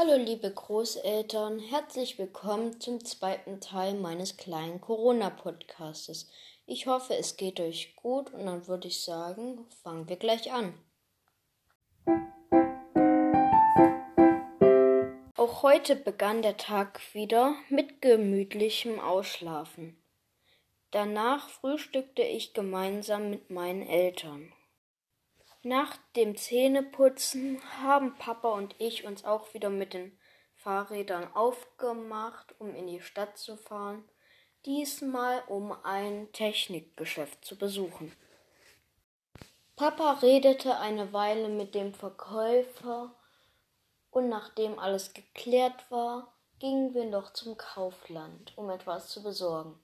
Hallo liebe Großeltern, herzlich willkommen zum zweiten Teil meines kleinen Corona-Podcastes. Ich hoffe, es geht euch gut und dann würde ich sagen, fangen wir gleich an. Auch heute begann der Tag wieder mit gemütlichem Ausschlafen. Danach frühstückte ich gemeinsam mit meinen Eltern. Nach dem Zähneputzen haben Papa und ich uns auch wieder mit den Fahrrädern aufgemacht, um in die Stadt zu fahren, diesmal um ein Technikgeschäft zu besuchen. Papa redete eine Weile mit dem Verkäufer und nachdem alles geklärt war, gingen wir noch zum Kaufland, um etwas zu besorgen.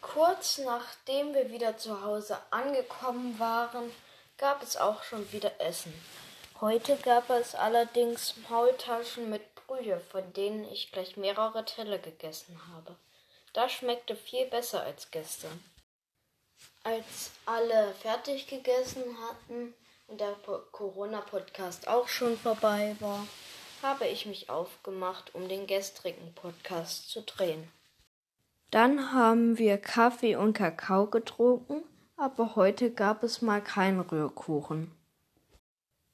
Kurz nachdem wir wieder zu Hause angekommen waren, gab es auch schon wieder Essen. Heute gab es allerdings Maultaschen mit Brühe, von denen ich gleich mehrere Teller gegessen habe. Das schmeckte viel besser als gestern. Als alle fertig gegessen hatten und der Corona-Podcast auch schon vorbei war, habe ich mich aufgemacht, um den gestrigen Podcast zu drehen. Dann haben wir Kaffee und Kakao getrunken aber heute gab es mal keinen Rührkuchen.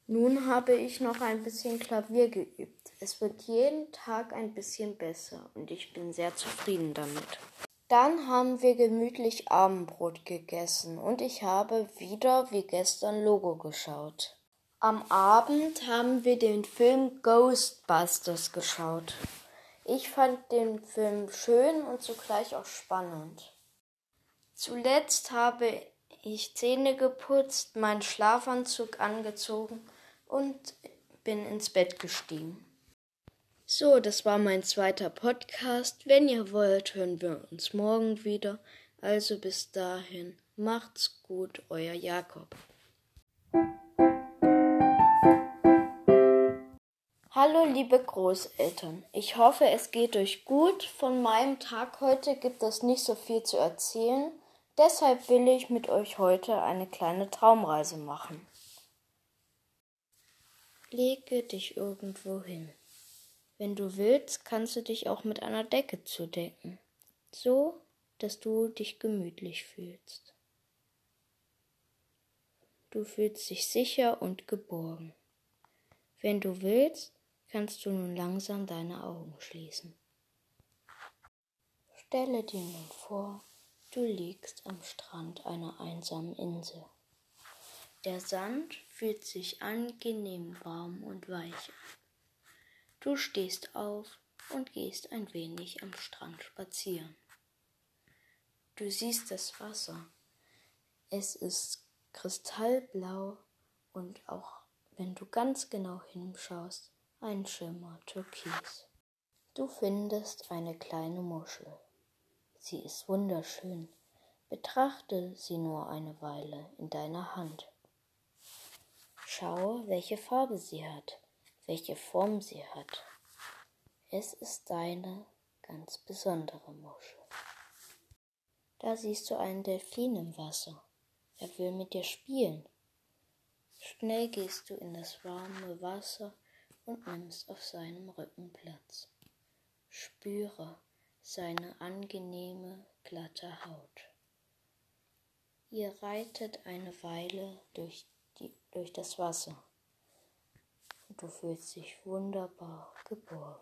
Nun habe ich noch ein bisschen Klavier geübt. Es wird jeden Tag ein bisschen besser und ich bin sehr zufrieden damit. Dann haben wir gemütlich Abendbrot gegessen und ich habe wieder wie gestern Logo geschaut. Am Abend haben wir den Film Ghostbusters geschaut. Ich fand den Film schön und zugleich auch spannend. Zuletzt habe ich Zähne geputzt, meinen Schlafanzug angezogen und bin ins Bett gestiegen. So, das war mein zweiter Podcast. Wenn ihr wollt, hören wir uns morgen wieder. Also bis dahin, macht's gut, euer Jakob. Hallo liebe Großeltern, ich hoffe es geht euch gut. Von meinem Tag heute gibt es nicht so viel zu erzählen. Deshalb will ich mit euch heute eine kleine Traumreise machen. Lege dich irgendwo hin. Wenn du willst, kannst du dich auch mit einer Decke zudecken, so dass du dich gemütlich fühlst. Du fühlst dich sicher und geborgen. Wenn du willst, kannst du nun langsam deine Augen schließen. Stelle dir nun vor, Du liegst am Strand einer einsamen Insel. Der Sand fühlt sich angenehm warm und weich an. Du stehst auf und gehst ein wenig am Strand spazieren. Du siehst das Wasser. Es ist kristallblau und auch wenn du ganz genau hinschaust, ein Schimmer türkis. Du findest eine kleine Muschel. Sie ist wunderschön. Betrachte sie nur eine Weile in deiner Hand. Schaue, welche Farbe sie hat, welche Form sie hat. Es ist deine ganz besondere Muschel. Da siehst du einen Delfin im Wasser. Er will mit dir spielen. Schnell gehst du in das warme Wasser und nimmst auf seinem Rücken Platz. Spüre, seine angenehme, glatte Haut. Ihr reitet eine Weile durch, die, durch das Wasser und du fühlst dich wunderbar geborgen.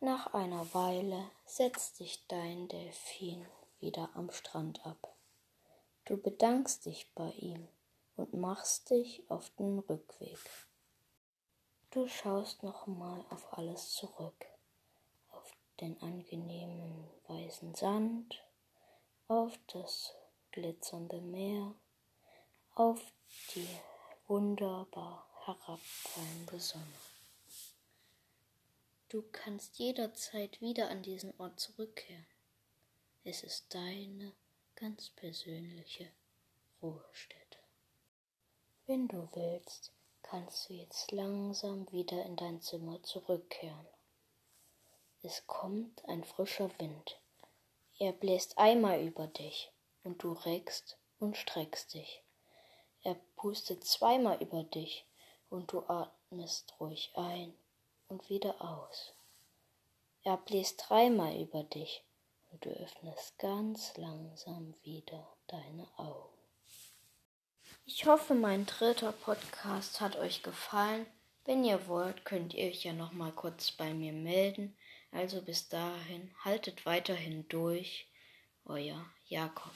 Nach einer Weile setzt sich dein Delfin wieder am Strand ab. Du bedankst dich bei ihm und machst dich auf den Rückweg. Du schaust nochmal auf alles zurück den angenehmen weißen Sand, auf das glitzernde Meer, auf die wunderbar herabfallende Sonne. Du kannst jederzeit wieder an diesen Ort zurückkehren. Es ist deine ganz persönliche Ruhestätte. Wenn du willst, kannst du jetzt langsam wieder in dein Zimmer zurückkehren. Es kommt ein frischer Wind. Er bläst einmal über dich und du reckst und streckst dich. Er pustet zweimal über dich und du atmest ruhig ein und wieder aus. Er bläst dreimal über dich und du öffnest ganz langsam wieder deine Augen. Ich hoffe, mein dritter Podcast hat euch gefallen. Wenn ihr wollt, könnt ihr euch ja noch mal kurz bei mir melden. Also bis dahin, haltet weiterhin durch. Euer Jakob.